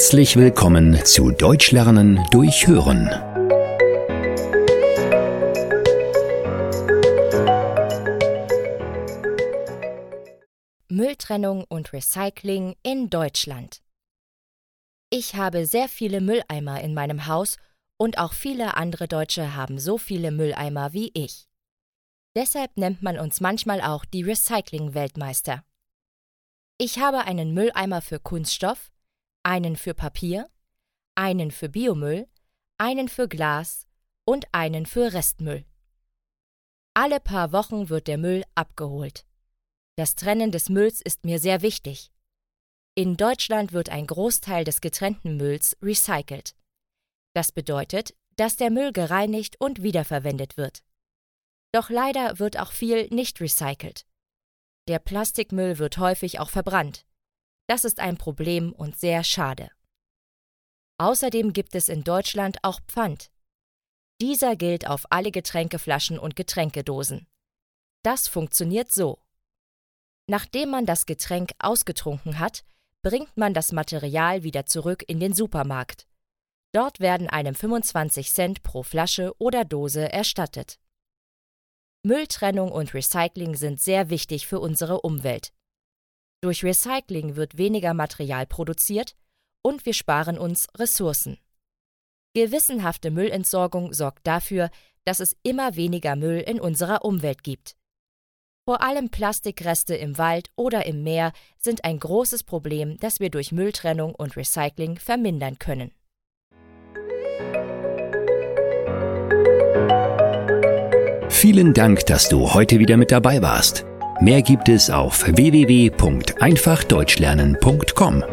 Herzlich willkommen zu Deutsch lernen durch Hören. Mülltrennung und Recycling in Deutschland. Ich habe sehr viele Mülleimer in meinem Haus und auch viele andere Deutsche haben so viele Mülleimer wie ich. Deshalb nennt man uns manchmal auch die Recycling-Weltmeister. Ich habe einen Mülleimer für Kunststoff, einen für Papier, einen für Biomüll, einen für Glas und einen für Restmüll. Alle paar Wochen wird der Müll abgeholt. Das Trennen des Mülls ist mir sehr wichtig. In Deutschland wird ein Großteil des getrennten Mülls recycelt. Das bedeutet, dass der Müll gereinigt und wiederverwendet wird. Doch leider wird auch viel nicht recycelt. Der Plastikmüll wird häufig auch verbrannt. Das ist ein Problem und sehr schade. Außerdem gibt es in Deutschland auch Pfand. Dieser gilt auf alle Getränkeflaschen und Getränkedosen. Das funktioniert so. Nachdem man das Getränk ausgetrunken hat, bringt man das Material wieder zurück in den Supermarkt. Dort werden einem 25 Cent pro Flasche oder Dose erstattet. Mülltrennung und Recycling sind sehr wichtig für unsere Umwelt. Durch Recycling wird weniger Material produziert und wir sparen uns Ressourcen. Gewissenhafte Müllentsorgung sorgt dafür, dass es immer weniger Müll in unserer Umwelt gibt. Vor allem Plastikreste im Wald oder im Meer sind ein großes Problem, das wir durch Mülltrennung und Recycling vermindern können. Vielen Dank, dass du heute wieder mit dabei warst. Mehr gibt es auf www.einfachdeutschlernen.com.